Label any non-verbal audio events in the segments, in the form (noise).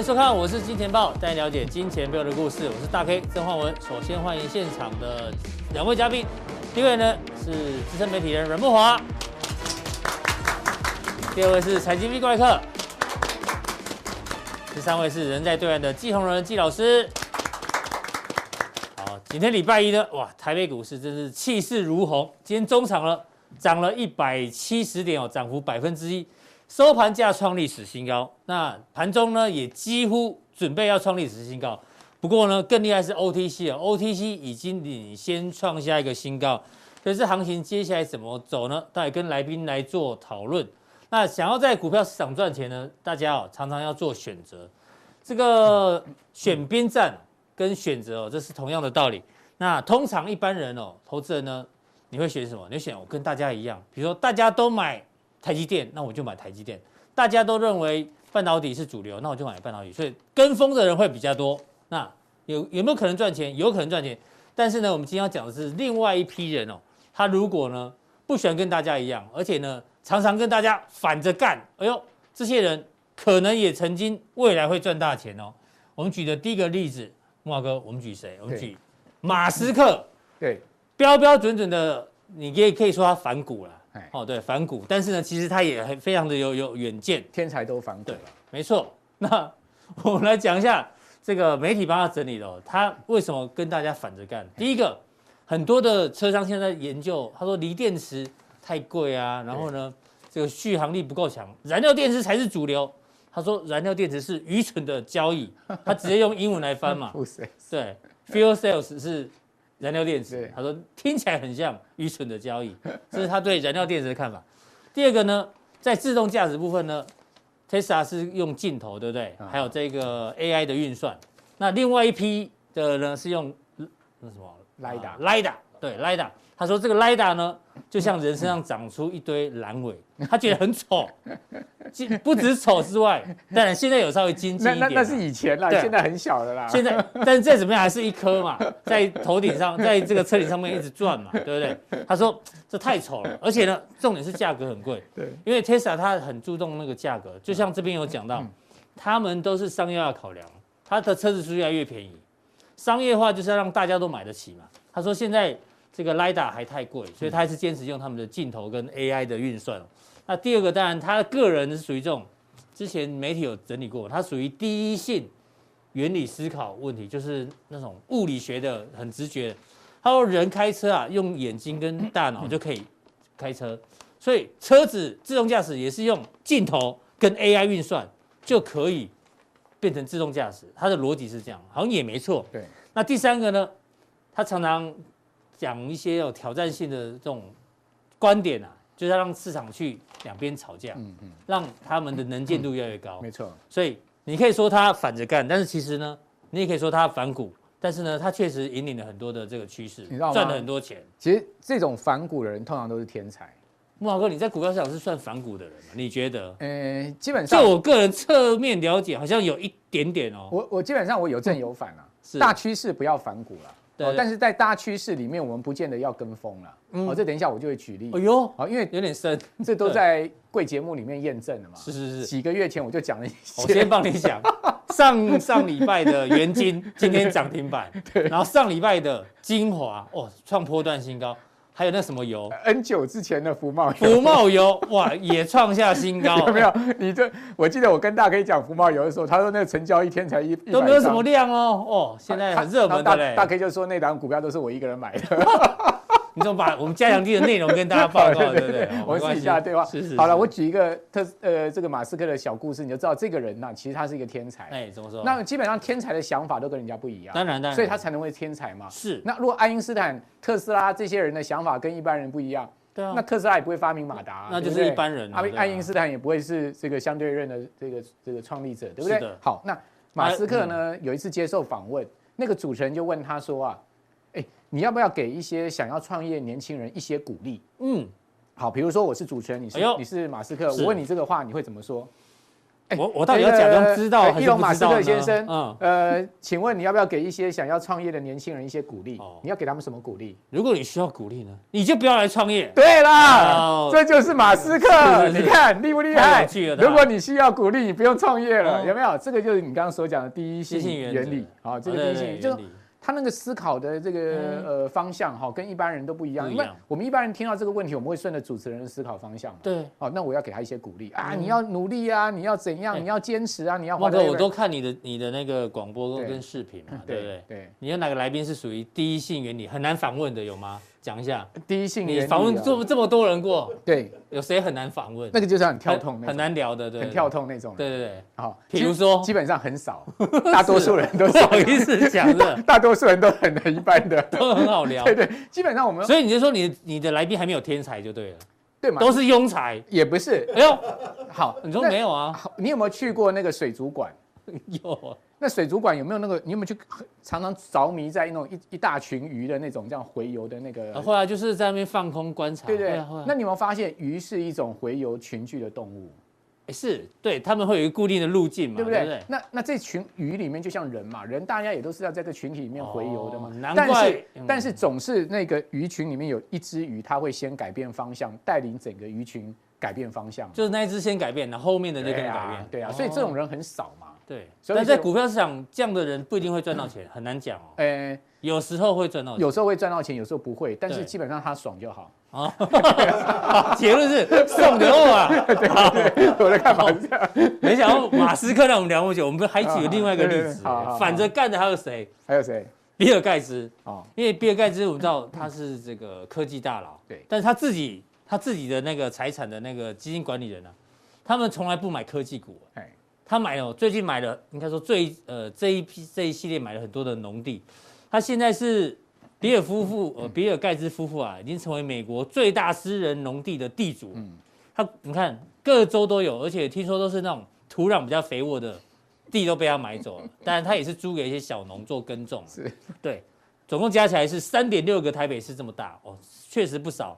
欢迎收看，我是金钱豹，带你了解金钱背后的故事。我是大 K 郑焕文。首先欢迎现场的两位嘉宾，第一位呢是资深媒体人阮慕驊，第二位是财经 V 怪客，第三位是人在对岸的季宏仁季老师。好，今天礼拜一呢，哇，台北股市真是气势如虹。今天中场了，涨了一百七十点哦，涨幅百分之一。收盘价创历史新高，那盘中呢也几乎准备要创历史新高，不过呢更厉害是 OTC 啊，OTC 已经领先创下一个新高，可是行情接下来怎么走呢？待跟来宾来做讨论。那想要在股票市场赚钱呢，大家哦常常要做选择，这个选边站跟选择哦，这是同样的道理。那通常一般人哦，投资人呢，你会选什么？你会选我跟大家一样，比如说大家都买。台积电，那我就买台积电。大家都认为半导体是主流，那我就买半导体。所以跟风的人会比较多。那有有没有可能赚钱？有可能赚钱。但是呢，我们今天要讲的是另外一批人哦。他如果呢不喜欢跟大家一样，而且呢常常跟大家反着干，哎呦，这些人可能也曾经未来会赚大钱哦。我们举的第一个例子，慕驊哥，我们举谁？我们举马斯克。对，标标准准的，你也可以说他反骨了。哦，对，反股，但是呢，其实他也很非常的有有远见，天才都反骨。对，没错。那 (laughs) 我们来讲一下这个媒体帮他整理的，哦，他为什么跟大家反着干？第一个，很多的车商现在研究，他说锂电池太贵啊，然后呢，这个续航力不够强，燃料电池才是主流。他说燃料电池是愚蠢的交易，他直接用英文来翻嘛。(laughs) 对，fuel cells 是。燃料电池，他说听起来很像愚蠢的交易，(laughs) 这是他对燃料电池的看法。第二个呢，在自动驾驶部分呢，Tesla 是用镜头，对不对？还有这个 AI 的运算。那另外一批的呢是用那什么？LiDAR，LiDAR，对，LiDAR。他说这个 LiDAR 呢，就像人身上长出一堆阑尾，他觉得很丑。不止丑之外，(laughs) 当然现在有稍微精致一点。那那是以前啦，现在很小的啦。现在，但是再怎么样还是一颗嘛，(laughs) 在头顶上，在这个车顶上面一直转嘛，对不对？他说这太丑了，而且呢，重点是价格很贵。对，因为 Tesla 它很注重那个价格，就像这边有讲到，他们都是商业化考量，他的车子是越来越便宜，商业化就是要让大家都买得起嘛。他说现在这个 LiDAR 还太贵，所以他还是坚持用他们的镜头跟 AI 的运算。那第二个当然，他个人是属于这种，之前媒体有整理过，他属于第一性原理思考问题，就是那种物理学的很直觉。他说人开车啊，用眼睛跟大脑就可以开车，所以车子自动驾驶也是用镜头跟 AI 运算就可以变成自动驾驶。他的逻辑是这样，好像也没错。对。那第三个呢，他常常讲一些有挑战性的这种观点啊。就是要让市场去两边吵架，嗯嗯，让他们的能见度越来越高，没错。所以你可以说他反着干，但是其实呢，你也可以说他反股，但是呢，他确实引领了很多的这个趋势，你知道吗？赚了很多钱。其实这种反股的人通常都是天才。木华哥，你在股票市场是算反股的人吗？你觉得？呃，基本上，就我个人侧面了解，好像有一点点哦。我我基本上我有正有反啊，是大趋势不要反股了。哦，但是在大趋势里面，我们不见得要跟风了。嗯，哦，这等一下我就会举例。哎呦，哦，因为有点深，这都在贵节目里面验证了嘛。(laughs) 是是是，几个月前我就讲了一些。我先帮你讲，上上礼拜的元金今天涨停板，(laughs) 对，然后上礼拜的精华哦，创波段新高。还有那什么油？N 九之前的福茂油，福茂油哇，也创下新高。(laughs) 有没有？你这我记得我跟大 K 讲福茂油的时候，他说那个成交一天才一都没有什么量哦。哦，现在很热门的嘞。大 K 就说那档股票都是我一个人买的。(laughs) 你怎么把我们加强錠的内容跟大家报告，(laughs) 对不对？我们私下对话。是是。好了，我举一个特呃这个马斯克的小故事，你就知道这个人呐，其实他是一个天才。哎，怎么说？那基本上天才的想法都跟人家不一样。当然当然。所以他才能为天才嘛。是。那如果爱因斯坦、特斯拉这些人的想法跟一般人不一样，对啊。那特斯拉也不会发明马达，那就是一般人。爱爱因斯坦也不会是这个相对论的这个这个创立者，对不对？好，那马斯克呢，有一次接受访问，那个主持人就问他说啊。哎，你要不要给一些想要创业年轻人一些鼓励？嗯，好，比如说我是主持人，你是、哎、你是马斯克，我问你这个话，你会怎么说？我我到底要假装知道？伊隆马斯克先生，嗯，呃，请问你要不要给一些想要创业的年轻人一些鼓励？你要给他们什么鼓励？如果你需要鼓励呢，你就不要来创业。对啦，这就是马斯克，你看厉不厉害？如果你需要鼓励，你不用创业了，有没有？这个就是你刚刚所讲的第一性原理啊，这个第一性就。他那个思考的这个呃方向哈，跟一般人都不一样。因为我们一般人听到这个问题，我们会顺着主持人的思考方向。对，哦，那我要给他一些鼓励啊，你要努力啊，你要怎样，你要坚持啊，你要。哇哥，我都看你的你的那个广播跟视频嘛，对不对？对。你有哪个来宾是属于第一性原理很难访问的有吗？讲一下第一性原理。你访问这么这么多人过，对，有谁很难访问？那个就是很跳痛，很难聊的，对，很跳痛那种。对对对，好，比如说，基本上很少，大多数人都不好意思讲的，(laughs) 大多数人都很一般的，都很好聊。对对，基本上我们，所以你就说你你的来宾还没有天才就对了，对嘛？都是庸才，也不是。哎呦，好，你说没有啊？你有没有去过那个水族馆？(laughs) 有。那水族馆有没有那个？你有没有去常常着迷在那种一一大群鱼的那种这样回游的那个？后来就是在那边放空观察。对对。那你有没有发现鱼是一种回游群聚的动物？哎，是对，他们会有一个固定的路径嘛，对不对？那那这群鱼里面就像人嘛，人大家也都是要在这群体里面回游的嘛。难怪。但是但是总是那个鱼群里面有一只鱼，它会先改变方向，带领整个鱼群改变方向。就是那一只先改变，然后后面的就跟着改变。对啊，所以这种人很少嘛。对，但在股票市场，这样的人不一定会赚到钱，(coughs) 很难讲哦。哎，有时候会赚到钱，有时候会赚到钱，有时候不会。但是基本上他爽就好啊。(laughs) 结论是送牛啊。(laughs) 对，我在看法是这样。没想到马斯克让我们聊那么久，我们还举了另外一个例子，反着干的还有谁？还有谁？比尔盖茨啊，因为比尔盖茨我们知道他是这个科技大佬，对，但是他自己他自己的那个财产的那个基金管理人呢，他们从来不买科技股。哎。他买了，最近买了，应该说最呃这一批这一系列买了很多的农地。他现在是比尔夫妇，呃比尔盖茨夫妇啊，已经成为美国最大私人农地的地主。嗯，他你看各州都有，而且听说都是那种土壤比较肥沃的地都被他买走了。当然他也是租给一些小农做耕种。是，对，总共加起来是三点六个台北市这么大哦，确实不少。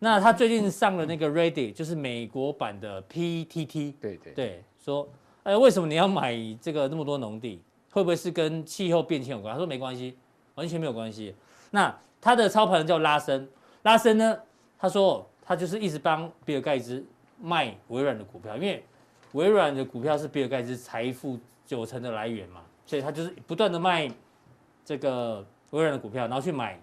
那他最近上了那个 Reddit，就是美国版的 PTT。对对对，说。哎，为什么你要买这个那么多农地？会不会是跟气候变迁有关？他说没关系，完全没有关系。那他的操盘人叫拉森，拉森呢，他说他就是一直帮比尔盖茨卖微软的股票，因为微软的股票是比尔盖茨财富九成的来源嘛，所以他就是不断的卖这个微软的股票，然后去买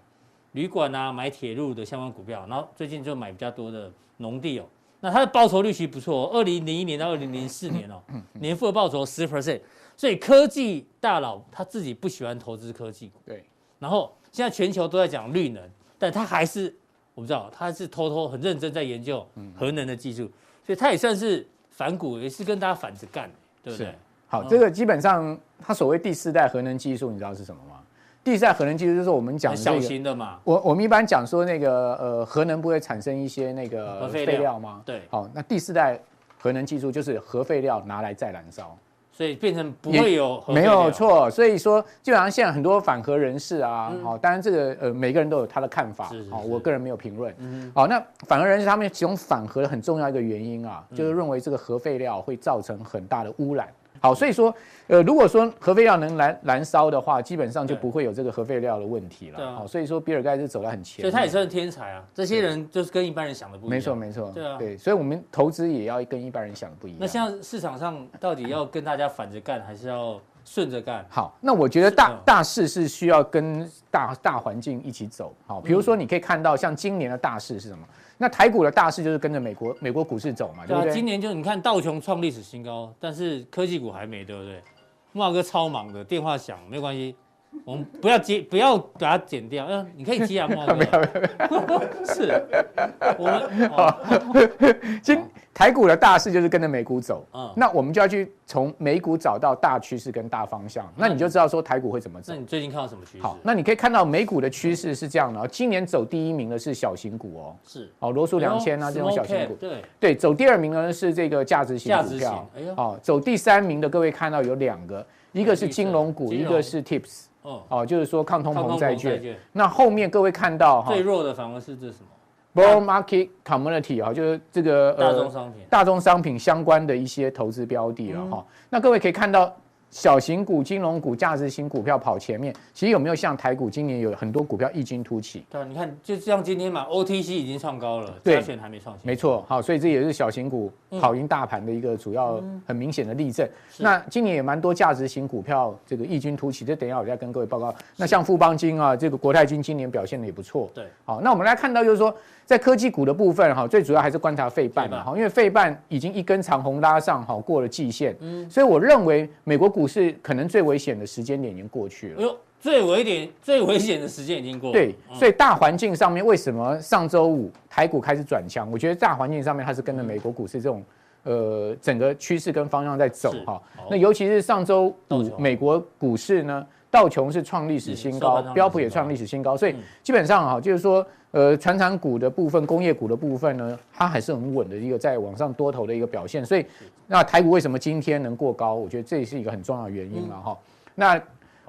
旅馆啊、买铁路的相关股票，然后最近就买比较多的农地哦。那它的报酬率其实不错，二零零一年到二零零四年哦，年复合报酬十 percent，所以科技大佬他自己不喜欢投资科技股，对。然后现在全球都在讲绿能，但他还是我不知道，他是偷偷很认真在研究核能的技术，所以他也算是反股，也是跟大家反着干，对不对？好，这个基本上他所谓第四代核能技术，你知道是什么吗？第四代核能技术就是我们讲的小型的嘛。我我们一般讲说那个呃核能不会产生一些那个废料吗？对。好，那第四代核能技术就是核废料拿来再燃烧，所以变成不会有核没有错。所以说基本上现在很多反核人士啊，好，当然这个呃每个人都有他的看法，好，我个人没有评论。好，那反核人士他们其中反核很重要一个原因啊，就是认为这个核废料会造成很大的污染。好，所以说，呃，如果说核废料能燃燃烧的话，基本上就不会有这个核废料的问题了。对啊。好，所以说比尔盖茨走得很前。所以他也算天才啊。这些人就是跟一般人想的不一样。没错，没错。对啊。对，所以我们投资也要跟一般人想的不一样。那现在市场上到底要跟大家反着干，还是要顺着干？好，那我觉得大大势是需要跟大大环境一起走。好，比如说你可以看到，像今年的大势是什么？那台股的大势就是跟着美国美国股市走嘛，对不对？今年就你看道琼创历史新高，但是科技股还没，对不对？木华哥超忙的，电话响，没关系。(laughs) 我们不要接，不要把它剪掉。嗯，你可以接啊。(laughs) 没有没有是，我们 (laughs) 今台股的大势就是跟着美股走。嗯，那我们就要去从美股找到大趋势跟大方向。那你就知道说台股会怎么走。那你最近看到什么趋势？好，那你可以看到美股的趋势是这样的哦。今年走第一名的是小型股哦。是。哦，罗素两千啊这种小型股。对。对，走第二名呢是这个价值型股票。哎呦。哦，走第三名的各位看到有两个，一个是金融股，一个是 Tips。哦，就是说抗通膨债券。那后面各位看到哈，最弱的反而是这什么？broad market commodity 啊，就是这个大宗商品、大宗商品相关的一些投资标的了哈。嗯、那各位可以看到。小型股、金融股、价值型股票跑前面，其实有没有像台股今年有很多股票异军突起？对，你看，就像今天嘛，OTC 已经创高了，加权还没创新。没错，好，所以这也是小型股跑赢大盘的一个主要很明显的例证。嗯、那今年也蛮多价值型股票这个异军突起，这等一下我再跟各位报告。那像富邦金啊，这个国泰金今年表现的也不错。对，好，那我们来看到就是说。在科技股的部分哈，最主要还是观察费半嘛哈，因为费半已经一根长红拉上哈，过了季线，嗯，所以我认为美国股市可能最危险的时间点已经过去了。最危点、最危险的时间已经过了。对，所以大环境上面，为什么上周五台股开始转强？我觉得大环境上面它是跟着美国股市这种呃整个趋势跟方向在走哈。那尤其是上周五美国股市呢，道琼是创历史新高，标普也创历史新高，所以基本上哈，就是说。呃，船厂股的部分、工业股的部分呢，它还是很稳的一个在往上多头的一个表现。所以，那台股为什么今天能过高？我觉得这也是一个很重要的原因了哈。那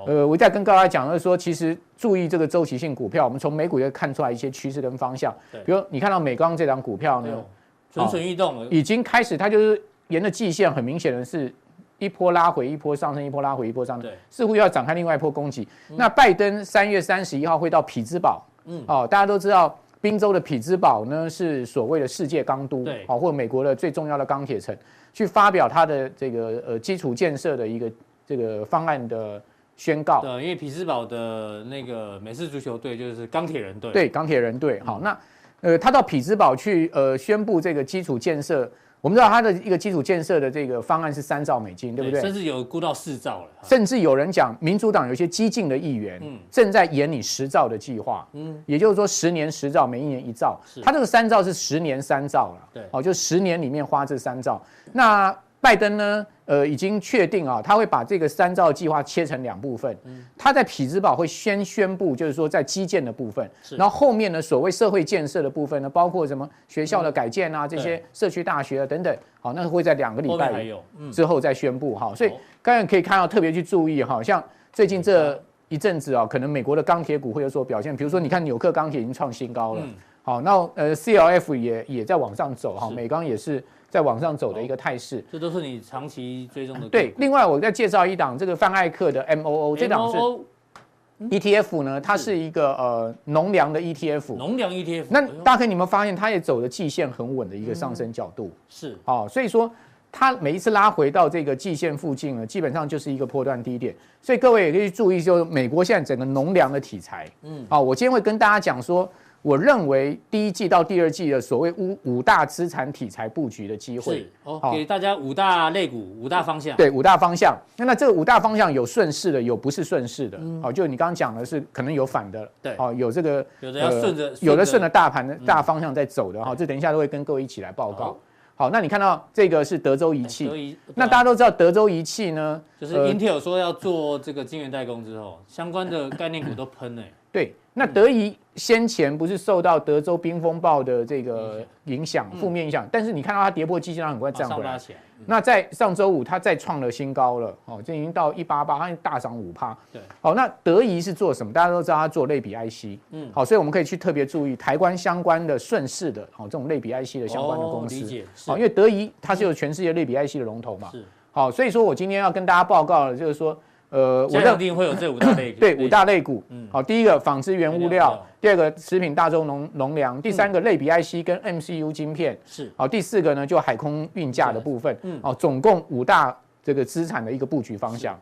呃，我再跟大家讲的是说，其实注意这个周期性股票，我们从美股也看出来一些趋势跟方向。比如你看到美钢这档股票呢，蠢蠢欲动，已经开始，它就是沿着季线，很明显的是一波拉回，一波上升，一波拉回，一波上升，似乎要展开另外一波攻击。那拜登三月三十一号会到匹兹堡。嗯，哦，大家都知道，宾州的匹兹堡呢是所谓的世界钢都，对，哦，或者美国的最重要的钢铁城，去发表他的这个呃基础建设的一个这个方案的宣告。对，因为匹兹堡的那个美式足球队就是钢铁人队，对，钢铁人队。好，那呃，他到匹兹堡去呃宣布这个基础建设。我们知道它的一个基础建设的这个方案是三兆美金，对不对？甚至有估到四兆了。甚至有人讲，民主党有些激进的议员，正在演你十兆的计划，嗯，也就是说十年十兆，每一年一兆。他这个三兆是十年三兆了，对，哦，就十年里面花这三兆。那拜登呢？呃，已经确定啊，他会把这个三兆计划切成两部分。嗯，他在匹兹堡会先宣布，就是说在基建的部分，是然后后面呢，所谓社会建设的部分呢，包括什么学校的改建啊，嗯、这些社区大学啊等等，好，那会在两个礼拜之后再宣布哈。嗯、所以刚才可以看到，特别去注意哈，像最近这一阵子啊，可能美国的钢铁股会有所表现，比如说你看纽克钢铁已经创新高了，嗯、好，那呃 CLF 也也在往上走哈，美钢也是。在往上走的一个态势，这都是你长期追踪的。对，另外我再介绍一档这个泛艾克的 M O O，这档是 E T F 呢，它是一个呃农粮的 E T F。农粮 E T F，那大家你们发现，它也走的季线很稳的一个上升角度。是，哦，所以说它每一次拉回到这个季线附近呢，基本上就是一个波段低点。所以各位也可以注意，就是美国现在整个农粮的题材。嗯，好，我今天会跟大家讲说。我认为第一季到第二季的所谓五五大资产题材布局的机会，哦，给大家五大类股五大方向。对，五大方向。那那这个五大方向有顺势的，有不是顺势的。哦，就你刚刚讲的是可能有反的，对，哦，有这个有的要顺着，有的顺着大盘的大方向在走的哈。这等一下都会跟各位一起来报告。好，那你看到这个是德州仪器，那大家都知道德州仪器呢，就是 Intel 说要做这个晶圆代工之后，相关的概念股都喷了。对。那德仪先前不是受到德州冰风暴的这个影响，负面影响，但是你看到它跌破基线，它很快站回来。那在上周五，它再创了新高了，哦，这已经到一八八，它大涨五趴。对，好，那德仪是做什么？大家都知道它做类比 IC，嗯，好，所以我们可以去特别注意台湾相关的顺势的，好，这种类比 IC 的相关的公司。理解。好，因为德仪它是有全世界类比 IC 的龙头嘛。是。好，所以说我今天要跟大家报告的，就是说。呃，我认定会有这五大类股。对，五大类股。嗯，好，第一个纺织原物料，第二个食品大宗农农粮，第三个类比 IC 跟 MCU 晶片。是。好，第四个呢就海空运价的部分。嗯。好，总共五大这个资产的一个布局方向。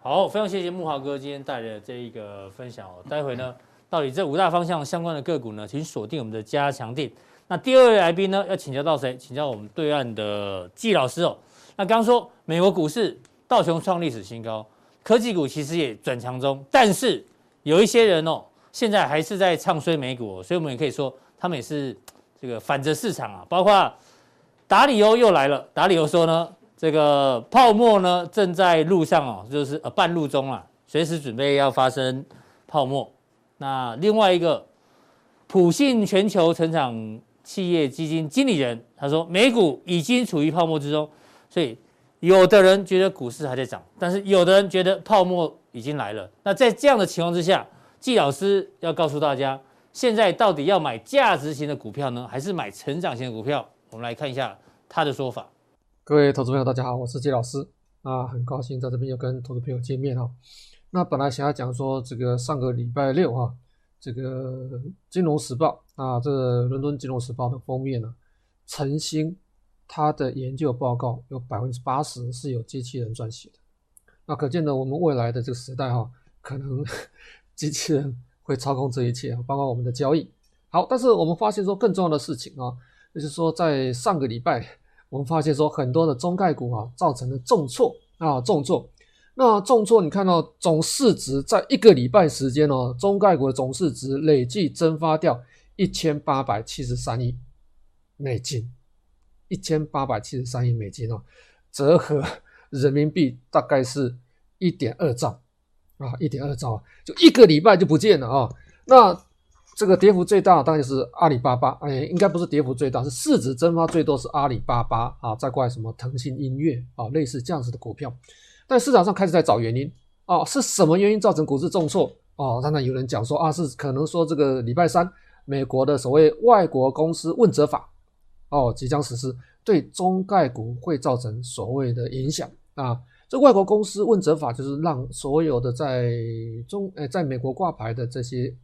好，非常谢谢慕驊哥今天带来的这一个分享哦。待会呢，到底这五大方向相关的个股呢，请锁定我们的加强定。那第二位来宾呢，要请教到谁？请教我们对岸的季老师哦。那刚刚说美国股市道琼创历史新高。科技股其实也转强中，但是有一些人哦，现在还是在唱衰美股，所以我们也可以说，他们也是这个反着市场啊。包括达里欧又来了，达里欧说呢，这个泡沫呢正在路上哦，就是呃半路中了，随时准备要发生泡沫。那另外一个普信全球成长企业基金经理人他说，美股已经处于泡沫之中，所以。有的人觉得股市还在涨，但是有的人觉得泡沫已经来了。那在这样的情况之下，季老师要告诉大家，现在到底要买价值型的股票呢，还是买成长型的股票？我们来看一下他的说法。各位投资朋友，大家好，我是季老师啊，很高兴在这边又跟投资朋友见面哈。那本来想要讲说这个上个礼拜六哈，这个《金融时报》啊，这个伦敦《金融时报》的封面呢，晨星他的研究报告有百分之八十是由机器人撰写的。那可见呢，我们未来的这个时代哈，可能 (laughs) 机器人会操控这一切，包括我们的交易。好，但是我们发现说更重要的事情啊，就是说在上个礼拜。我们发现说很多的中概股啊，造成了重挫啊，重挫。那重挫，你看到总市值在一个礼拜时间哦，中概股的总市值累计蒸发掉一千八百七十三亿美金，一千八百七十三亿美金哦，折合人民币大概是一点二兆啊，一点二兆，就一个礼拜就不见了啊。那这个跌幅最大当然是阿里巴巴，哎，应该不是跌幅最大，是市值蒸发最多是阿里巴巴啊，再过来什么腾讯音乐啊，类似这样子的股票，但市场上开始在找原因啊，是什么原因造成股市重挫啊？当然有人讲说啊，是可能说这个礼拜三美国的所谓外国公司问责法哦即将实施，对中概股会造成所谓的影响啊。这外国公司问责法就是让所有的在中呃在美国挂牌的这些。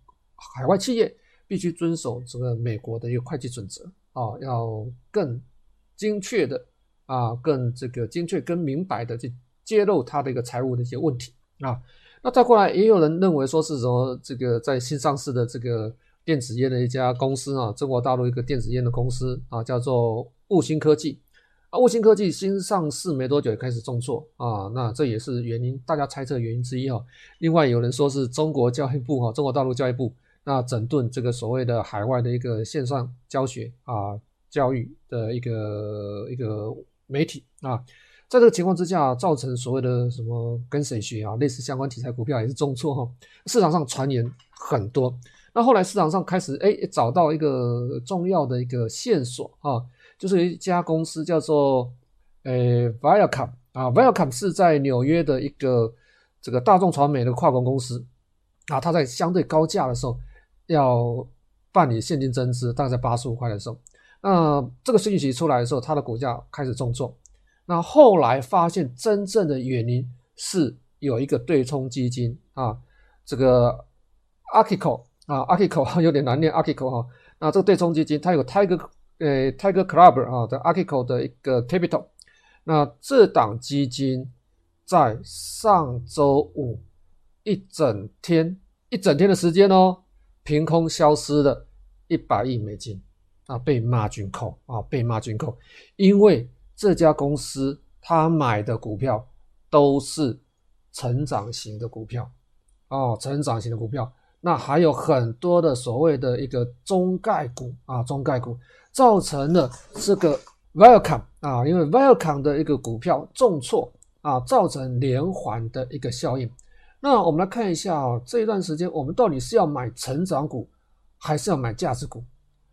海外企业必须遵守这个美国的一个会计准则啊，要更精确的啊，更这个精确、更明白的去揭露它的一个财务的一些问题啊。那再过来，也有人认为说是什么这个在新上市的这个电子烟的一家公司啊，中国大陆一个电子烟的公司啊，叫做雾星科技啊。雾星科技新上市没多久也开始重挫啊，那这也是原因，大家猜测原因之一哈。另外有人说是中国教育部哈，中国大陆教育部。那整顿这个所谓的海外的一个线上教学啊，教育的一个一个媒体啊，在这个情况之下，造成所谓的什么跟谁学啊，类似相关题材股票也是重挫哈。市场上传言很多，那后来市场上开始哎找到一个重要的一个线索啊，就是一家公司叫做呃 Viacom 啊，Viacom 是在纽约的一个这个大众传媒的跨国公司啊，它在相对高价的时候。要办理现金增资，大概在八十五块的时候，那这个信息出来的时候，它的股价开始重挫。那后来发现真正的原因是有一个对冲基金啊，这个 Archegos 啊，Archegos (laughs) 有点难念 Archegos 哈。那这个对冲基金它有 Tiger 呃 Tiger Club 啊的 Archegos 的一个 Capital。那这档基金在上周五一整天一整天的时间哦。凭空消失了一百亿美金啊，被骂军扣啊，被骂军扣因为这家公司他买的股票都是成长型的股票哦，成长型的股票，那还有很多的所谓的一个中概股啊，中概股造成了这个 Viacom 啊，因为 Viacom 的一个股票重挫啊，造成连环的一个效应。那我们来看一下啊，这一段时间我们到底是要买成长股，还是要买价值股？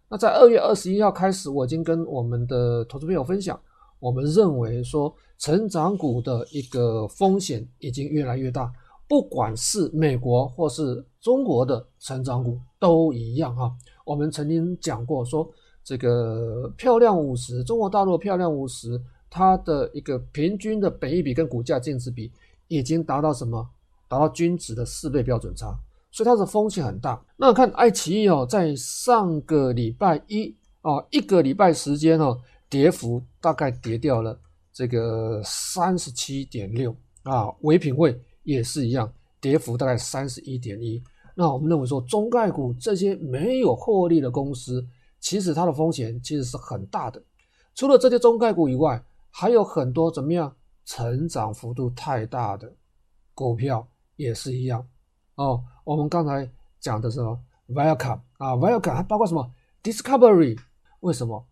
那在二月二十一号开始，我已经跟我们的投资朋友分享，我们认为说成长股的一个风险已经越来越大，不管是美国或是中国的成长股都一样哈。我们曾经讲过说，这个漂亮五十，中国大陆漂亮五十，它的一个平均的本益比跟股价净值比已经达到什么？达到均值的四倍标准差，所以它的风险很大。那看爱奇艺哦，在上个礼拜一啊，一个礼拜时间哦，跌幅大概跌掉了这个三十七点六啊。唯品会也是一样，跌幅大概三十一点一。那我们认为说，中概股这些没有获利的公司，其实它的风险其实是很大的。除了这些中概股以外，还有很多怎么样成长幅度太大的股票。也是一样哦。我们刚才讲的是什么？Viacom 啊，Viacom 还包括什么？Discovery？为什么？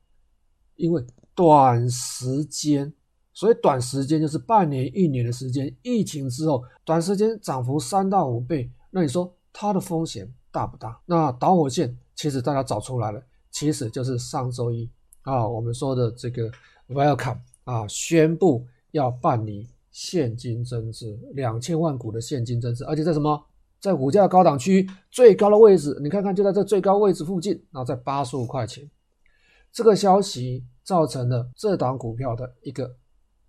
因为短时间，所以短时间就是半年、一年的时间。疫情之后，短时间涨幅三到五倍，那你说它的风险大不大？那导火线其实大家找出来了，其实就是上周一啊，我们说的这个，Welcome 啊，宣布要办理。现金增资两千万股的现金增资，而且在什么在股价高档区最高的位置，你看看就在这最高位置附近，然后在八十五块钱。这个消息造成了这档股票的一个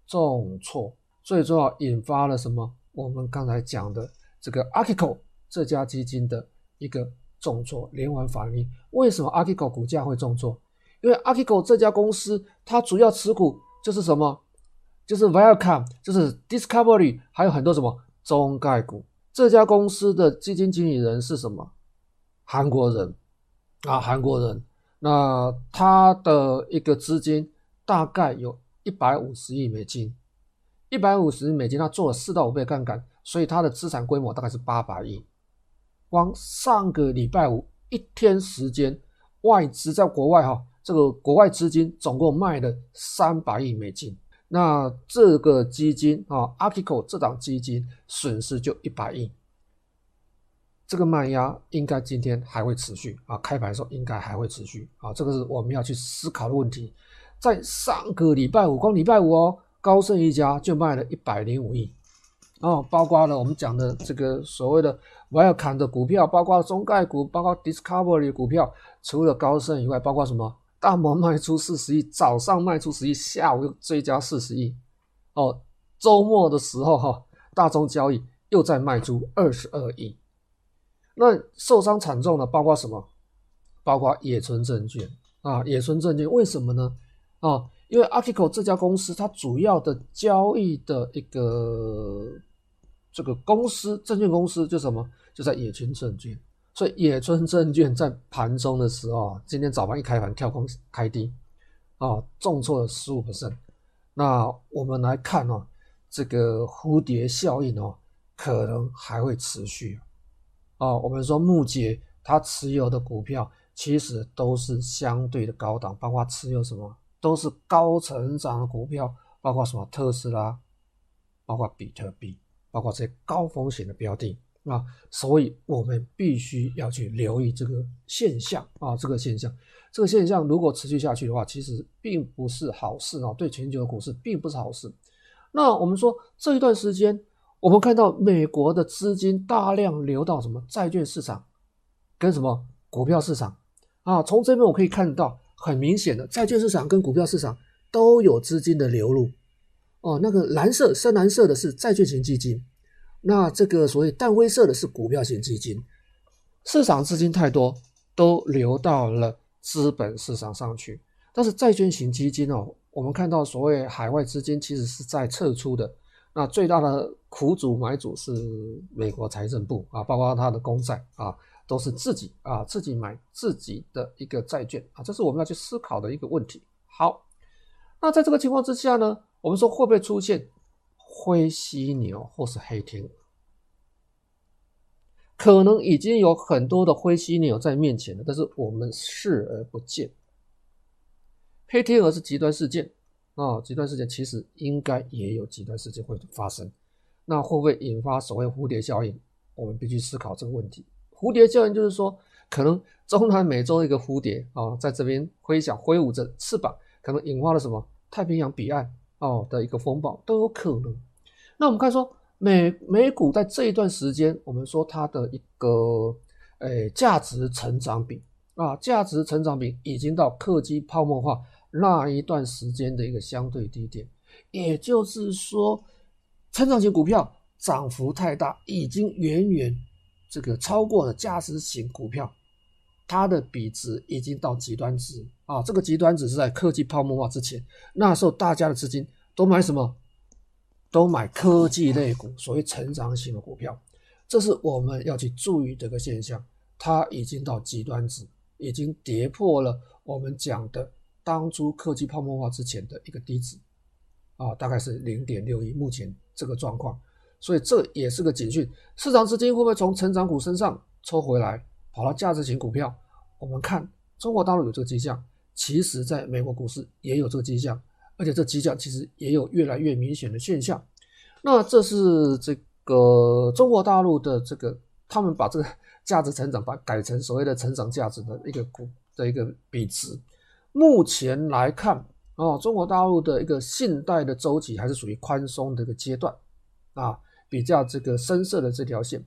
重挫，最重要引发了什么？我们刚才讲的这个 Archegos 这家基金的一个重挫，连环反应。为什么 Archegos 股价会重挫？因为 Archegos 这家公司它主要持股就是什么？就是 Viacom，就是 Discovery，还有很多什么中概股。这家公司的基金经理人是什么？韩国人啊，韩国人。那他的一个资金大概有一百五十亿美金，一百五十亿美金，他做了四到五倍杠杆，所以他的资产规模大概是八百亿。光上个礼拜五一天时间，外资在国外哈，这个国外资金总共卖了三百亿美金。那这个基金啊，Archegos 这档基金损失就一百亿。这个卖压应该今天还会持续啊，开盘的时候应该还会持续啊，这个是我们要去思考的问题。在上个礼拜五，光礼拜五哦，高盛一家就卖了一百零五亿哦，包括了我们讲的这个所谓的 Viacom 的股票，包括中概股，包括 Discovery 股票，除了高盛以外，包括什么？大摩卖出四十亿，早上卖出十亿，下午又追加四十亿哦，周末的时候哈，大宗交易又再卖出二十二亿。那受伤惨重的包括什么？包括野村证券啊，野村证券为什么呢？啊，因为 Article 这家公司它主要的交易的一个这个公司证券公司就什么？就在野村证券，所以野村证券在盘中的时候，今天早盘一开盘跳空开低，啊，重挫了十五%。那我们来看哦，这个蝴蝶效应哦，可能还会持续。哦，我们说木姐他持有的股票其实都是相对的高档，包括持有什么都是高成长的股票，包括什么特斯拉，包括比特币，包括这些高风险的标的啊，所以我们必须要去留意这个现象啊，这个现象，这个现象如果持续下去的话，其实并不是好事啊，对全球的股市并不是好事。那我们说这一段时间。我们看到美国的资金大量流到什么债券市场，跟什么股票市场啊？从这边我可以看到很明显的债券市场跟股票市场都有资金的流入。哦，那个蓝色、深蓝色的是债券型基金，那这个所谓淡灰色的是股票型基金。市场资金太多，都流到了资本市场上去。但是债券型基金哦，我们看到所谓海外资金其实是在撤出的。那最大的苦主买主是美国财政部啊，包括它的公债啊，都是自己啊自己买自己的一个债券啊，这是我们要去思考的一个问题。好，那在这个情况之下呢，我们说会不会出现灰犀牛或是黑天鹅？可能已经有很多的灰犀牛在面前了，但是我们视而不见。黑天鹅是极端事件。啊，极端事件其实应该也有极端事件会发生，那会不会引发所谓蝴蝶效应？我们必须思考这个问题。蝴蝶效应就是说，可能中南美洲一个蝴蝶啊，在这边挥响挥舞着翅膀，可能引发了什么太平洋彼岸哦的一个风暴都有可能。那我们看说美美股在这一段时间，我们说它的一个诶价值成长比啊，价值成长比已经到客机泡沫化。那一段时间的一个相对低点，也就是说，成长型股票涨幅太大，已经远远这个超过了价值型股票，它的比值已经到极端值啊！这个极端值是在科技泡沫化之前，那时候大家的资金都买什么？都买科技类股，所谓成长型的股票，这是我们要去注意这个现象，它已经到极端值，已经跌破了我们讲的。当初科技泡沫化之前的一个低值，啊，大概是零点六一，目前这个状况，所以这也是个警讯。市场资金会不会从成长股身上抽回来，跑到价值型股票？我们看中国大陆有这个迹象，其实在美国股市也有这个迹象，而且这迹象其实也有越来越明显的现象。那这是这个中国大陆的这个，他们把这个价值成长把改成所谓的成长价值的一个股的一个比值。目前来看，哦，中国大陆的一个信贷的周期还是属于宽松的一个阶段，啊，比较这个深色的这条线，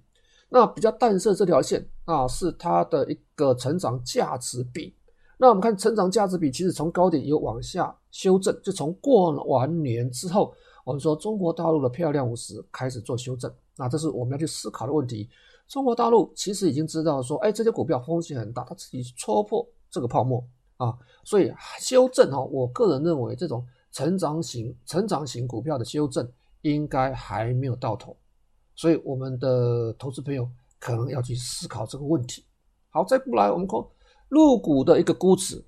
那比较淡色这条线啊，是它的一个成长价值比。那我们看成长价值比，其实从高点有往下修正，就从过完年之后，我们说中国大陆的漂亮五十开始做修正。那这是我们要去思考的问题。中国大陆其实已经知道说，哎，这些股票风险很大，它自己戳破这个泡沫啊，所以修正哈，我个人认为这种成长型、成长型股票的修正应该还没有到头，所以我们的投资朋友可能要去思考这个问题。好，再过来我们看入股的一个估值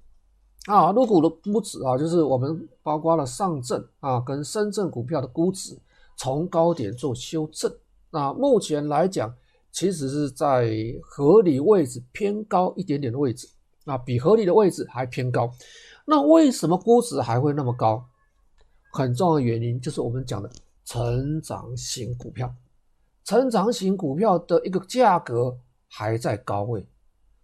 啊，入股的估值啊，就是我们包括了上证啊跟深圳股票的估值从高点做修正，那目前来讲。其实是在合理位置偏高一点点的位置，啊，比合理的位置还偏高。那为什么估值还会那么高？很重要的原因就是我们讲的成长型股票，成长型股票的一个价格还在高位，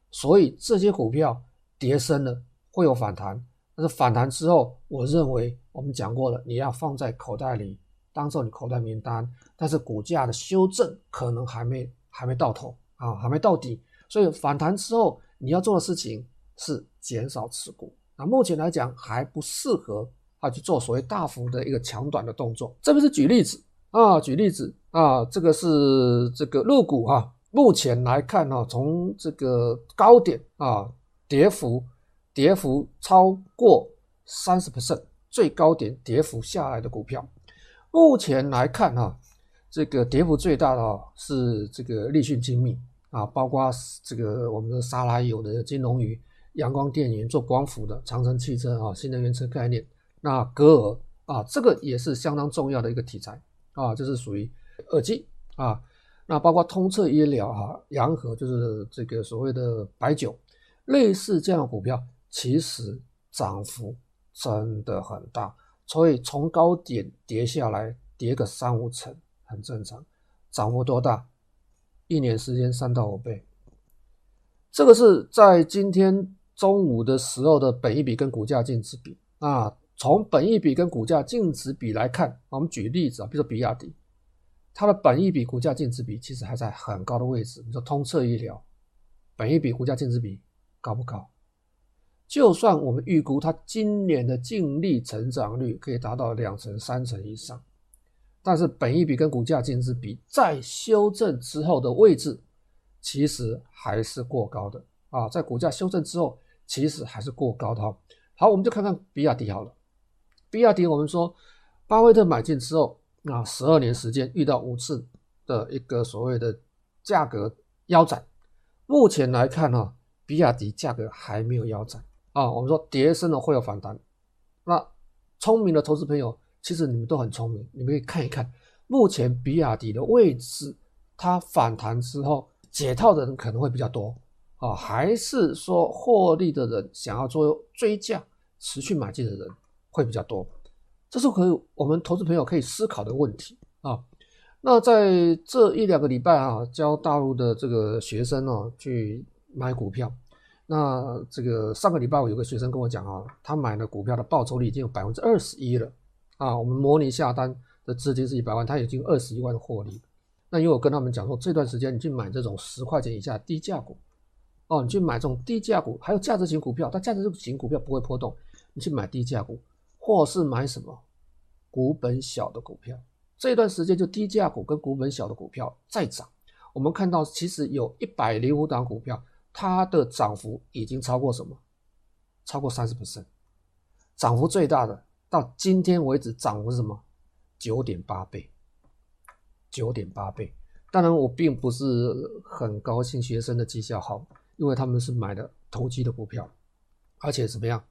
所以这些股票跌深了会有反弹。但是反弹之后，我认为我们讲过了，你要放在口袋里，当做你口袋名单。但是股价的修正可能还没。还没到头啊，还没到底，所以反弹之后你要做的事情是减少持股。那目前来讲还不适合啊去做所谓大幅的一个抢短的动作。这不是举例子啊，举例子啊，这个是这个入股哈。目前来看呢，从这个高点啊，跌幅跌幅超过三十 percent，最高点跌幅下来的股票，目前来看哈。这个跌幅最大的哦，是这个立讯精密啊，包括这个我们的沙拉油的金龙鱼、阳光电源做光伏的长城汽车啊，新能源车概念。那歌尔啊，这个也是相当重要的一个题材啊，就是属于耳机啊。那包括通策医疗哈，洋河就是这个所谓的白酒，类似这样的股票，其实涨幅真的很大，所以从高点跌下来，跌个三五成。很正常，涨幅多大？一年时间三到五倍，这个是在今天中午的时候的本一比跟股价净值比啊。从本益比跟股价净值比来看，我们举例子啊，比如说比亚迪，它的本益比股价净值比其实还在很高的位置。你说通策医疗，本益比股价净值比高不高？就算我们预估它今年的净利成长率可以达到两成、三成以上。但是本益比跟股价净值比在修正之后的位置，其实还是过高的啊！在股价修正之后，其实还是过高的哈。好，我们就看看比亚迪好了。比亚迪，我们说巴菲特买进之后，啊，十二年时间遇到五次的一个所谓的价格腰斩。目前来看哈，比亚迪价格还没有腰斩啊。我们说跌深了会有反弹。那聪明的投资朋友。其实你们都很聪明，你们可以看一看，目前比亚迪的位置，它反弹之后解套的人可能会比较多啊，还是说获利的人想要做追价持续买进的人会比较多？这是可以我们投资朋友可以思考的问题啊。那在这一两个礼拜啊，教大陆的这个学生哦、去买股票，那这个上个礼拜我有个学生跟我讲啊，他买的股票的报酬率已经有百分之二十一了。啊，我们模拟下单的资金是一百万，他已经二十一万获利。那因为我跟他们讲说，这段时间你去买这种十块钱以下低价股，哦，你去买这种低价股，还有价值型股票，它价值型股票不会波动，你去买低价股，或是买什么股本小的股票。这段时间就低价股跟股本小的股票在涨。我们看到其实有一百零五档股票，它的涨幅已经超过什么？超过三十 percent，涨幅最大的。到今天为止涨幅是什么？九点八倍，九点八倍。当然，我并不是很高兴学生的绩效好，因为他们是买的投机的股票，而且怎么样？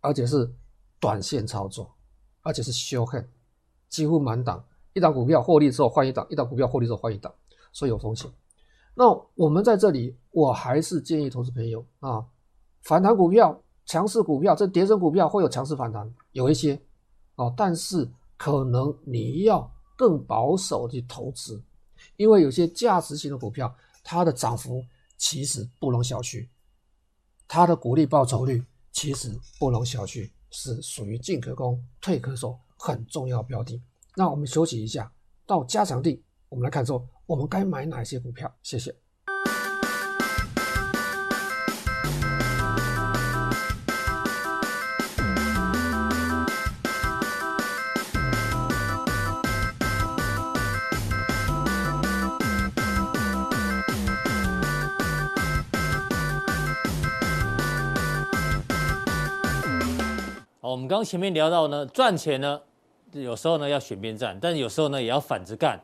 而且是短线操作，而且是 short hand，几乎满档。一档股票获利之后换一档，一档股票获利之后换一档，所以有风险。那我们在这里，我还是建议投资朋友啊，反弹股票。强势股票，这跌升股票会有强势反弹，有一些哦，但是可能你要更保守的去投资，因为有些价值型的股票，它的涨幅其实不容小觑，它的股利报酬率其实不容小觑，是属于进可攻退可守很重要标的。那我们休息一下，到加强地，我们来看说我们该买哪些股票？谢谢。刚刚前面聊到呢，赚钱呢，有时候呢要选边站，但有时候呢也要反着干。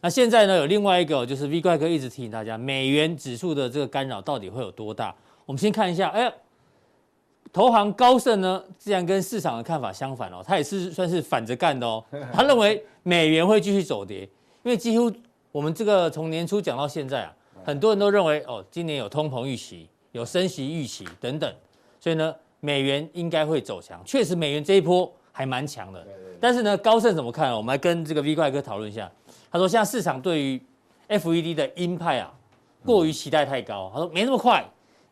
那现在呢有另外一个，就是 V 怪哥一直提醒大家，美元指数的这个干扰到底会有多大？我们先看一下，哎，投行高盛呢，既然跟市场的看法相反哦，他也是算是反着干的哦。(laughs) 他认为美元会继续走跌，因为几乎我们这个从年初讲到现在啊，很多人都认为哦，今年有通膨预期，有升息预期等等，所以呢。美元应该会走强，确实美元这一波还蛮强的。但是呢，高盛怎么看？我们来跟这个 V 怪哥讨论一下。他说，现在市场对于 FED 的鹰派啊，过于期待太高。他说没那么快，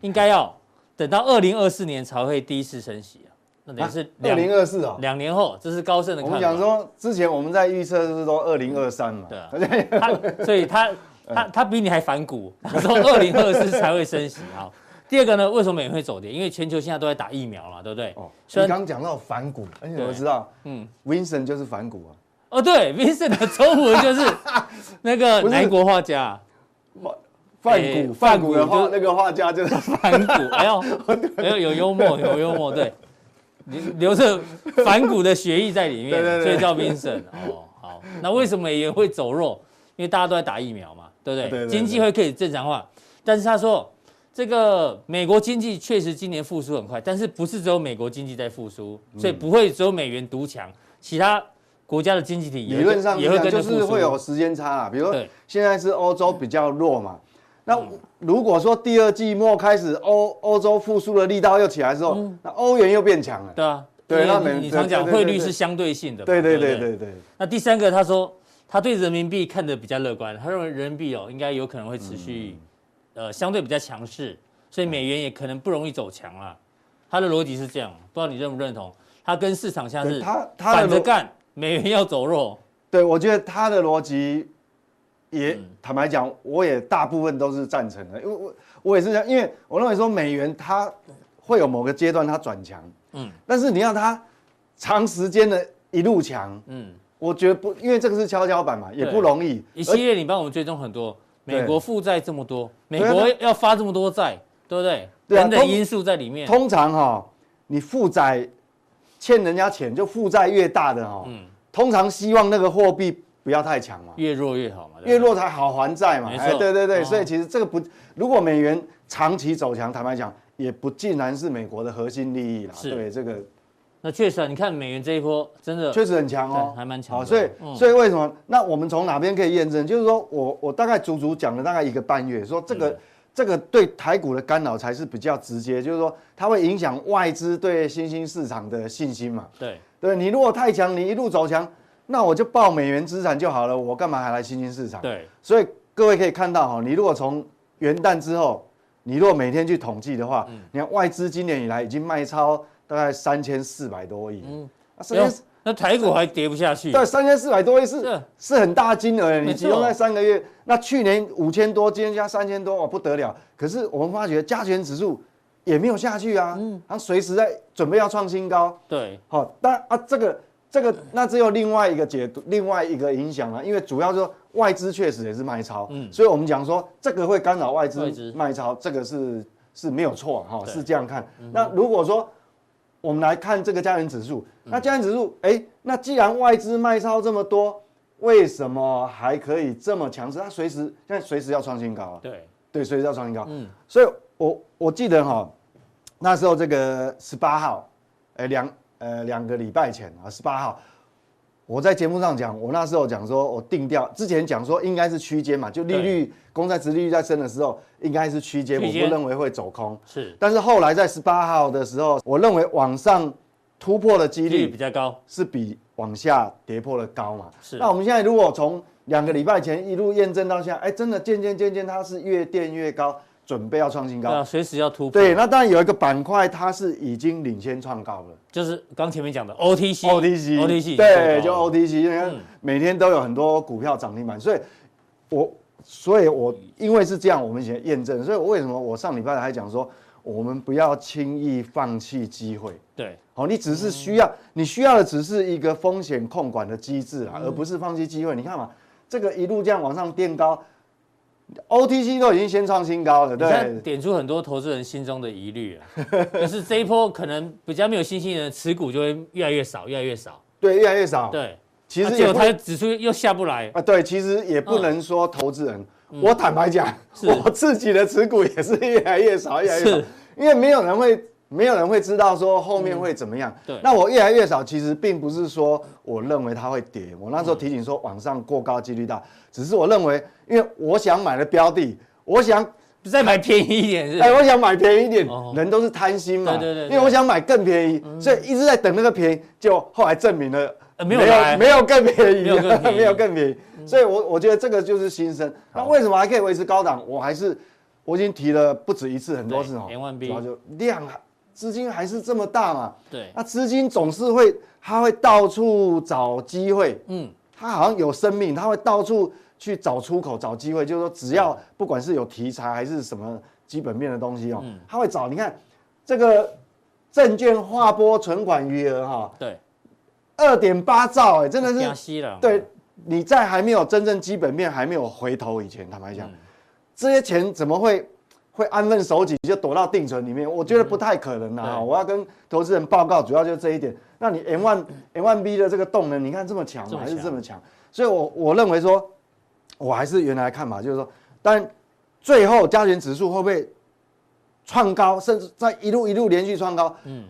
应该要等到二零二四年才会第一次升息啊。那等于是二零二四哦，两年后，这是高盛的看法。我们讲说，之前我们在预测就是说二零二三嘛。对啊。(laughs) 他所以他他他比你还反骨，他说二零二四才会升息啊。第二个呢，为什么美元会走跌？因为全球现在都在打疫苗了，对不对？哦，所以刚刚讲到反骨，而且我知道，嗯，Vincent 就是反骨啊。哦，对，Vincent 的中文就是 (laughs) 那个哪一国画家？范谷，范谷的画那个画家就是反骨。(laughs) 哎呦，哎呦，有幽默，(laughs) 有幽默，对，留着反骨的血液在里面，所以叫 Vincent。哦，好，那为什么美元会走弱？因为大家都在打疫苗嘛，对不对？经济会可以正常化，但是他说。这个美国经济确实今年复苏很快，但是不是只有美国经济在复苏，所以不会只有美元独强，其他国家的经济体理论上也会跟就是会有时间差啊。比如说现在是欧洲比较弱嘛，那如果说第二季末开始欧欧洲复苏的力道又起来之后，那欧元又变强了。对啊，对，那你常讲汇率是相对性的。对对对对对。那第三个他说他对人民币看得比较乐观，他认为人民币哦应该有可能会持续。呃，相对比较强势，所以美元也可能不容易走强啊。他的逻辑是这样，不知道你认不认同？他跟市场像是他反着干，美元要走弱。对，我觉得他的逻辑也、嗯、坦白讲，我也大部分都是赞成的，因为我我也是这样，因为我认为说美元它会有某个阶段它转强，嗯，但是你要它长时间的一路强，嗯，我觉得不，因为这个是跷跷板嘛，也不容易。一系列你帮我们追踪很多。美国负债这么多，美国要发这么多债，对不对？等等因素在里面。通常哈，你负债欠人家钱，就负债越大的哈，通常希望那个货币不要太强嘛，越弱越好嘛，越弱才好还债嘛。对对对，所以其实这个不，如果美元长期走强，坦白讲，也不尽然是美国的核心利益啦。对这个。那确实啊，你看美元这一波真的确实很强哦，还蛮强。好，所以所以为什么？那我们从哪边可以验证？就是说我我大概足足讲了大概一个半月，说这个这个对台股的干扰才是比较直接，就是说它会影响外资对新兴市场的信心嘛。对对，你如果太强，你一路走强，那我就抱美元资产就好了，我干嘛还来新兴市场？对，所以各位可以看到哈，你如果从元旦之后，你如果每天去统计的话，你看外资今年以来已经卖超。大概三千四百多亿，嗯，那那台股还跌不下去。对，三千四百多亿是是，是很大金额，你只用在三个月。那去年五千多，今天加三千多，哦，不得了。可是我们发觉加权指数也没有下去啊，嗯，它随时在准备要创新高。对，好，但啊，这个这个那只有另外一个解读，另外一个影响了，因为主要就是外资确实也是卖超，嗯，所以我们讲说这个会干扰外资卖超，这个是是没有错哈，是这样看。那如果说我们来看这个加权指数，那加权指数，哎，那既然外资卖超这么多，为什么还可以这么强势？它随时现在随时要创新高啊！对对，随时要创新高。嗯，所以我我记得哈，那时候这个十八号，哎两呃两个礼拜前啊，十八号。我在节目上讲，我那时候讲说，我定调之前讲说应该是区间嘛，就利率公债值利率在升的时候应该是区间，我不认为会走空。是，但是后来在十八号的时候，我认为往上突破的几率比较高，是比往下跌破的高嘛。是。那我们现在如果从两个礼拜前一路验证到现在，哎，真的渐渐渐渐它是越垫越高。准备要创新高，对啊，随时要突破。对，那当然有一个板块，它是已经领先创高了，就是刚前面讲的 OTC。OTC，OTC，对，就 OTC，因为每天都有很多股票涨停板，所以我所以我因为是这样，我们先验证。所以为什么我上礼拜还讲说，我们不要轻易放弃机会。对，好，你只是需要，你需要的只是一个风险控管的机制啊，而不是放弃机会。你看嘛，这个一路这样往上垫高。OTC 都已经先创新高了，对，点出很多投资人心中的疑虑了，(laughs) 就是这一波可能比较没有信心的人持股就会越来越少，越来越少，对，越来越少，对，其实结果它指数又下不来。啊，对，其实也不能说投资人，我坦白讲，我自己的持股也是越来越少，越来越少，因为没有人会。没有人会知道说后面会怎么样。嗯、对，那我越来越少，其实并不是说我认为它会跌。我那时候提醒说往上过高几率大，只是我认为，因为我想买的标的，我想再买便宜一点是。哎，我想买便宜一点，(laughs) 人都是贪心嘛。对对对。因为我想买更便宜，所以一直在等那个便宜，就后来证明了没有没有更便宜，没有更便宜。(laughs) 所以我我觉得这个就是新生。那为什么还可以维持高档？我还是我已经提了不止一次，很多次哦。然后就量。资金还是这么大嘛？对，那资金总是会，他会到处找机会。嗯，他好像有生命，他会到处去找出口、找机会。就是说，只要不管是有题材还是什么基本面的东西哦，嗯、他会找。你看这个证券划拨存款余额哈，对，二点八兆哎，真的是。对，你在还没有真正基本面还没有回头以前，坦白讲，嗯、这些钱怎么会？会安分守己就躲到定存里面，我觉得不太可能啊！我要跟投资人报告，主要就是这一点。那你 M one M one B 的这个动能，你看这么强还是这么强？所以，我我认为说，我还是原来看法，就是说，但最后加权指数会不会创高，甚至在一路一路连续创高？嗯，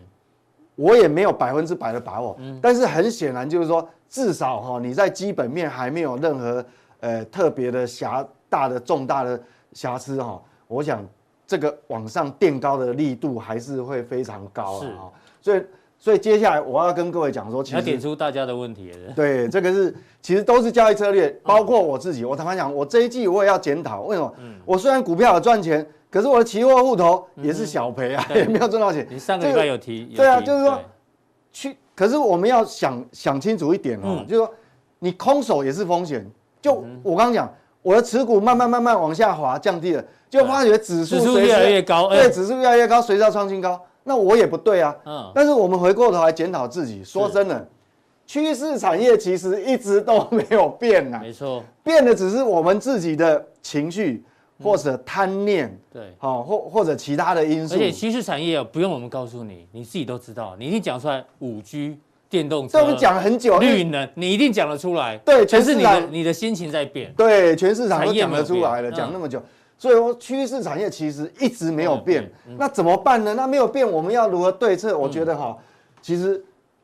我也没有百分之百的把握。嗯，但是很显然就是说，至少哈，你在基本面还没有任何呃特别的瑕大的重大的瑕疵哈。我想这个往上垫高的力度还是会非常高啊，所以所以接下来我要跟各位讲说，其实要点出大家的问题。对，这个是其实都是交易策略，包括我自己。我坦白讲，我这一季我也要检讨，为什么？我虽然股票有赚钱，可是我的期货户头也是小赔啊，也没有赚到钱。你上个礼拜有提？对啊，就是说去，可是我们要想想清楚一点哦，就是说你空手也是风险。就我刚刚讲，我的持股慢慢慢慢往下滑，降低了。就发觉指数越来越高，对，指数越来越高，随时要创新高，那我也不对啊。嗯，但是我们回过头来检讨自己，说真的，趋势产业其实一直都没有变呐。没错，变的只是我们自己的情绪或者贪念，对，好，或或者其他的因素。而且趋势产业不用我们告诉你，你自己都知道，你一定讲出来。五 G 电动车，这我们讲了很久，绿能你一定讲得出来。对，全是你的你的心情在变。对，全市场都讲得出来了，讲那么久。所以说，趋势产业其实一直没有变，那怎么办呢？那没有变，我们要如何对策？我觉得哈，其实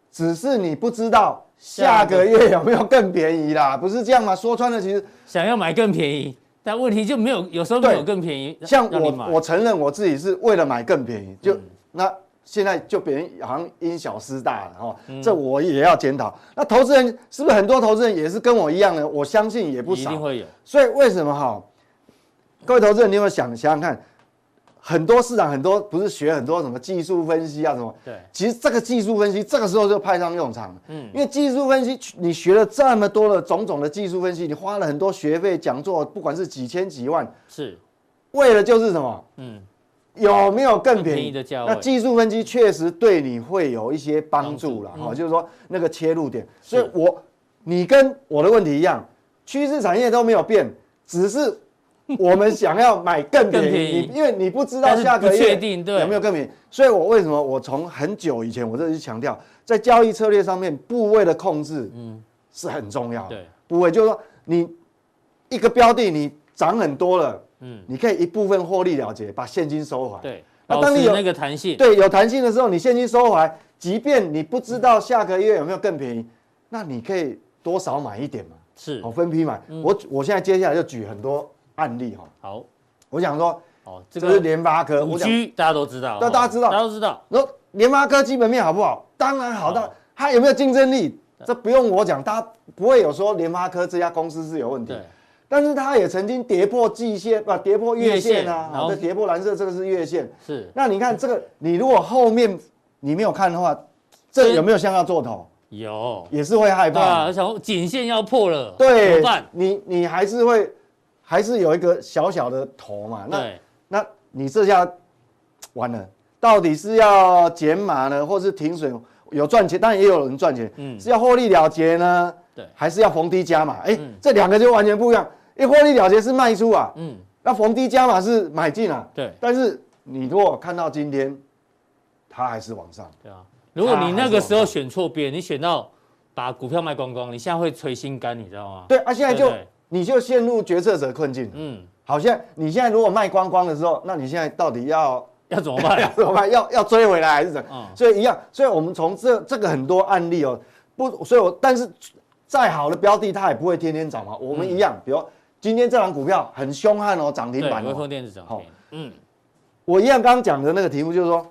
只是你不知道下个月有没有更便宜啦，不是这样吗？说穿了，其实想要买更便宜，但问题就没有，有时候没有更便宜。像我，我承认我自己是为了买更便宜，就那现在就别人好像因小失大了哈，这我也要检讨。那投资人是不是很多投资人也是跟我一样呢？我相信也不少，一定会有。所以为什么哈？各位投资人，你有没有想想想看，很多市场很多不是学很多什么技术分析啊什么？对，其实这个技术分析这个时候就派上用场了。嗯，因为技术分析你学了这么多的种种的技术分析，你花了很多学费讲座，不管是几千几万，是，为了就是什么？嗯，有没有更便宜的价位？那技术分析确实对你会有一些帮助了。好，就是说那个切入点。所以我你跟我的问题一样，趋势产业都没有变，只是。我们想要买更 (laughs) 便宜，你因为你不知道下个月有没有更便宜，所以我为什么我从很久以前我这就强调，在交易策略上面部位的控制，嗯，是很重要的。对，部位就是说你一个标的你涨很多了，嗯，你可以一部分获利了结，把现金收回来。对，那当你有那个弹性，对，有弹性的时候，你现金收回来，即便你不知道下个月有没有更便宜，那你可以多少买一点嘛，是，好分批买。我我现在接下来就举很多。案例哈，好，我想说，哦，这个是联发科，五 G 大家都知道，大家知道，大家都知道。那联发科基本面好不好？当然好，但它有没有竞争力？这不用我讲，大家不会有说联发科这家公司是有问题。但是它也曾经跌破季线，不，跌破月线啊，然后跌破蓝色，这个是月线。是。那你看这个，你如果后面你没有看的话，这有没有像要做头？有，也是会害怕。而且颈线要破了，对，怎么办？你你还是会。还是有一个小小的头嘛。那那你这下完了，到底是要减码呢，或是停损？有赚钱，当然也有人赚钱。嗯，是要获利了结呢？对，还是要逢低加码？哎，这两个就完全不一样。因为获利了结是卖出啊，嗯，那逢低加码是买进啊。对，但是你如果看到今天，它还是往上。对啊，如果你那个时候选错边，你选到把股票卖光光，你现在会捶心肝，你知道吗？对啊，现在就你就陷入决策者困境。嗯，好像你现在如果卖光光的时候，那你现在到底要？(laughs) (laughs) 要怎么办？要怎么办？要要追回来还是怎么？嗯、所以一样，所以我们从这这个很多案例哦，不，所以我但是再好的标的，它也不会天天涨嘛。我们一样，嗯、比如今天这档股票很凶悍哦，涨停板、哦。微风电子涨停。嗯，我一样刚刚讲的那个题目就是说，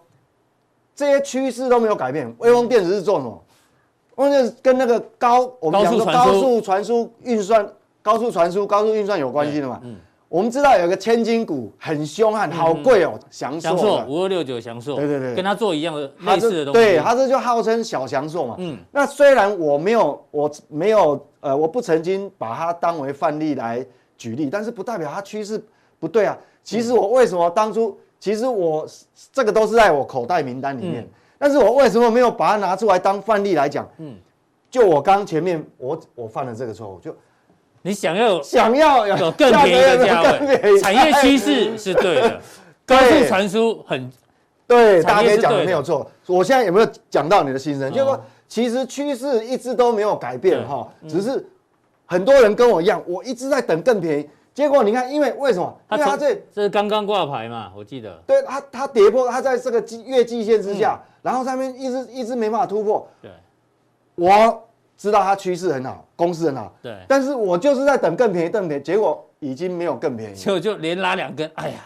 这些趋势都没有改变。微风电子是做什么？关键是跟那个高我们讲的高速传输运算、高速传输、高速运算有关系的嘛？嗯。我们知道有个千金股很凶悍，好贵哦，祥硕五二六九祥硕，对对对，跟它做一样的类似的东西。对，它这就号称小祥硕嘛。嗯，那虽然我没有，我没有，呃，我不曾经把它当为范例来举例，但是不代表它趋势不对啊。其实我为什么当初，其实我这个都是在我口袋名单里面，但是我为什么没有把它拿出来当范例来讲？嗯，就我刚前面我我犯了这个错误，就。你想要想要有更便宜的价位，产业趋势 (laughs) 是对的，高速传输很对，大家可以讲的没有错。我现在有没有讲到你的心声？就是说，其实趋势一直都没有改变哈，只是很多人跟我一样，我一直在等更便宜。结果你看，因为为什么？因为它这这是刚刚挂牌嘛，我记得。对它，它跌破，它在这个季月季线之下，然后上面一直一直没办法突破。对，我。知道它趋势很好，公司很好，对，但是我就是在等更便宜，更便宜，结果已经没有更便宜，就就连拉两根，哎呀，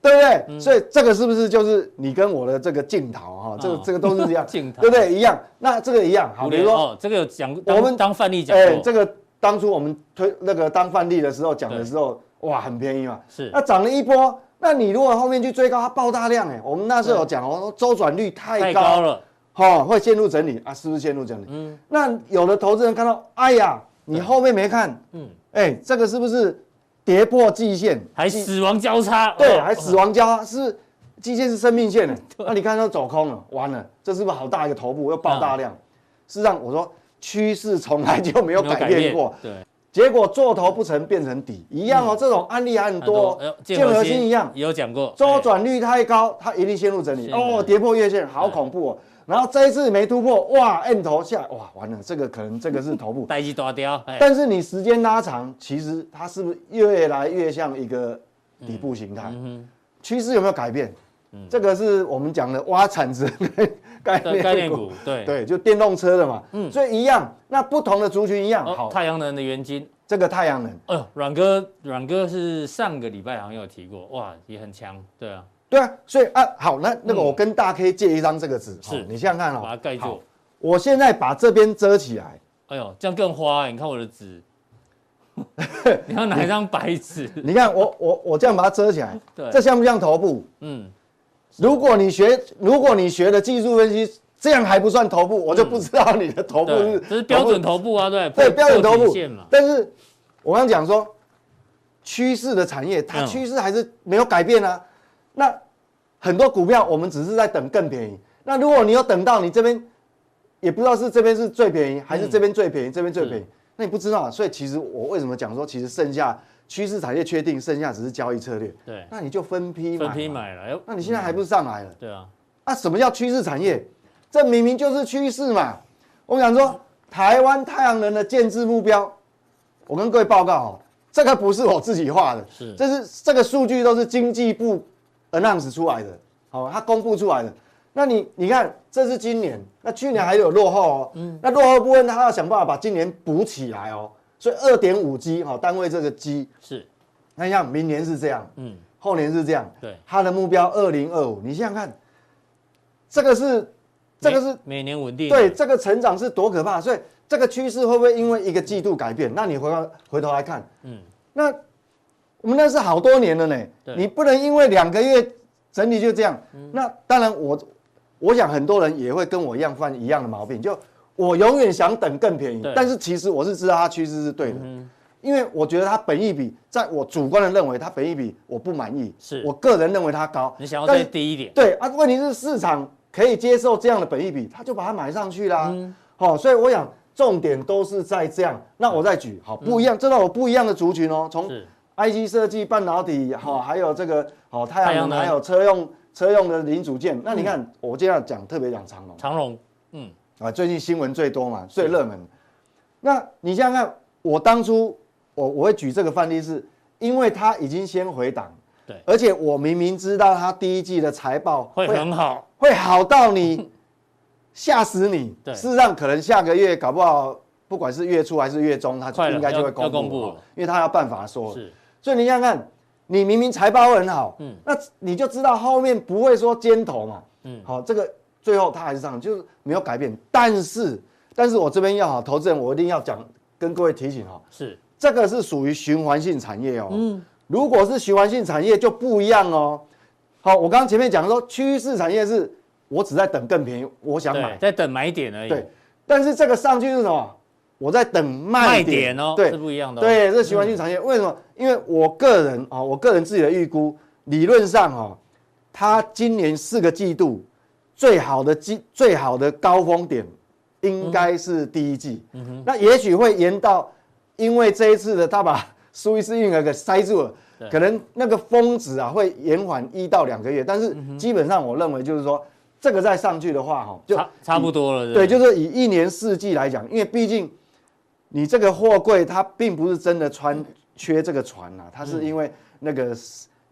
对不对？嗯、所以这个是不是就是你跟我的这个镜头哈？这个这个都是一样，(laughs) 镜头对不对？一样。那这个一样，好，比如说哦，这个有讲，我们当范例讲，哎，这个当初我们推那个当范例的时候讲的时候，哇，很便宜嘛，是。那涨了一波，那你如果后面去追高，它爆大量，哎，我们那时候有讲哦，周转率太高，太高了。好，会陷入整理啊？是不是陷入整理？嗯，那有的投资人看到，哎呀，你后面没看，嗯，哎，这个是不是跌破季线，还死亡交叉？对，还死亡交叉，是季线是生命线的。那你看它走空了，完了，这是不是好大一个头部又爆大量？事实上，我说趋势从来就没有改变过，对，结果做头不成变成底一样哦。这种案例还很多，建核心一样也有讲过，周转率太高，它一定陷入整理哦，跌破月线，好恐怖哦。然后这一次没突破，哇摁头下，哇，完了，这个可能这个是头部，(laughs) 待机大雕。但是你时间拉长，其实它是不是越来越像一个底部形态？嗯、趋势有没有改变？嗯、这个是我们讲的挖铲子 (laughs) 概念概念股，对对，就电动车的嘛。嗯，所以一样，那不同的族群一样。哦、好，太阳能的原金，这个太阳能，哎呦，阮哥，阮哥是上个礼拜好像有提过，哇，也很强，对啊。对啊，所以啊，好，那那个我跟大 K 借一张这个纸，是你想想看哦，把它盖住。我现在把这边遮起来，哎呦，这样更花。你看我的纸，(laughs) 你要拿一张白纸？你看我我我这样把它遮起来，对，这像不像头部？嗯，如果你学如果你学的技术分析，这样还不算头部，我就不知道你的头部是这是标准头部啊，对对，标准头部。但是我刚讲说趋势的产业，它趋势还是没有改变啊。那很多股票，我们只是在等更便宜。那如果你有等到你这边，也不知道是这边是最便宜，还是这边最便宜，这边最便宜，那你不知道。所以其实我为什么讲说，其实剩下趋势产业确定，剩下只是交易策略。对，那你就分批买。分批买了，那你现在还不是上来了？对啊。那什么叫趋势产业？这明明就是趋势嘛。我想说，台湾太阳能的建制目标，我跟各位报告哦，这个不是我自己画的，是，这是这个数据都是经济部。announce 出来的，好，它公布出来的。那你你看，这是今年，那去年还有落后哦。嗯。那落后部分，他要想办法把今年补起来哦。所以二点五 G 哈，单位这个 G 是。那像明年是这样，嗯，后年是这样。对。它的目标二零二五，你想想看，这个是，这个是每年稳定。对，这个成长是多可怕。所以这个趋势会不会因为一个季度改变？那你回头回头来看，嗯，那。我们那是好多年了呢，你不能因为两个月整理就这样。嗯、那当然我，我我想很多人也会跟我一样犯一样的毛病，就我永远想等更便宜，但是其实我是知道它趋势是对的。嗯、因为我觉得它本益比，在我主观的认为它本益比我不满意，是我个人认为它高。你想要再低一点？对啊，问题是市场可以接受这样的本益比，他就把它买上去啦。嗯，好，所以我想重点都是在这样。那我再举，好，不一样，这让我不一样的族群哦，从 IC 设计、半导体，好，还有这个好太阳能，还有车用车用的零组件。那你看，我今天要讲特别讲长龙，长龙，嗯，啊，最近新闻最多嘛，最热门。那你想想看，我当初。我我会举这个范例，是因为它已经先回档，对，而且我明明知道它第一季的财报会很好，会好到你 (laughs) 吓死你。对，事实上可能下个月搞不好，不管是月初还是月中，它应该就会公布，公布因为它要办法说。是，所以你想想看，你明明财报会很好，嗯，那你就知道后面不会说尖头嘛，嗯，好，这个最后它还是上，就是没有改变。但是，但是我这边要好，投资人我一定要讲，跟各位提醒哈，是。这个是属于循环性产业哦。嗯，如果是循环性产业就不一样哦。好，我刚刚前面讲说趋势产业是，我只在等更便宜，我想买，在等买点而已。对，但是这个上去是什么？我在等卖点，哦，对，是不一样的、哦。对，这是循环性产业。嗯、为什么？因为我个人啊，我个人自己的预估，理论上哈，它今年四个季度最好的季最好的高峰点应该是第一季。嗯哼，那也许会延到。因为这一次的他把苏伊士运河给塞住了，可能那个峰值啊会延缓一到两个月，但是基本上我认为就是说，这个再上去的话哈，就差差不多了。对，就是以一年四季来讲，因为毕竟你这个货柜它并不是真的穿缺这个船呐，它是因为那个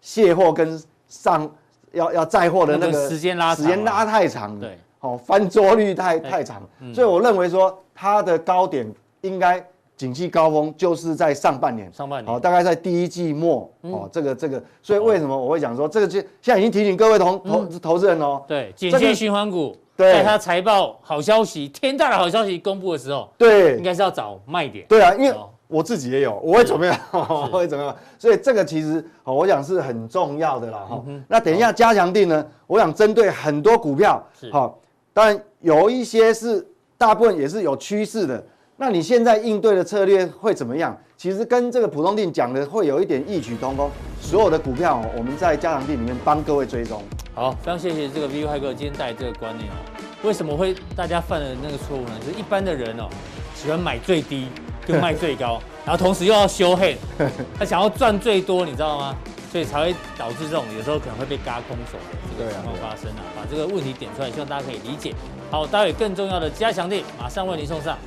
卸货跟上要要载货的那个时间拉时间拉太长，对，哦翻桌率太太长，所以我认为说它的高点应该。景气高峰就是在上半年，上半年，哦，大概在第一季末，哦，这个这个，所以为什么我会讲说这个就现在已经提醒各位投投投资人哦，对，景气循环股，在它财报好消息天大的好消息公布的时候，对，应该是要找卖点，对啊，因为我自己也有，我会怎么样，(laughs) 我会怎么样，所以这个其实我想是很重要的啦，哈，那等一下加强定呢，我想针对很多股票，好，当然有一些是大部分也是有趋势的。那你现在应对的策略会怎么样？其实跟这个普通定讲的会有一点异曲同工。所有的股票，我们在加强定里面帮各位追踪。好，非常谢谢这个 VV 哥今天带这个观念哦。为什么会大家犯了那个错误呢？就是一般的人哦，喜欢买最低就卖最高，(laughs) 然后同时又要修黑，(laughs) 他想要赚最多，你知道吗？所以才会导致这种有时候可能会被嘎空手的这个情况发生啊。把这个问题点出来，希望大家可以理解。好，待会更重要的加强力马上为您送上。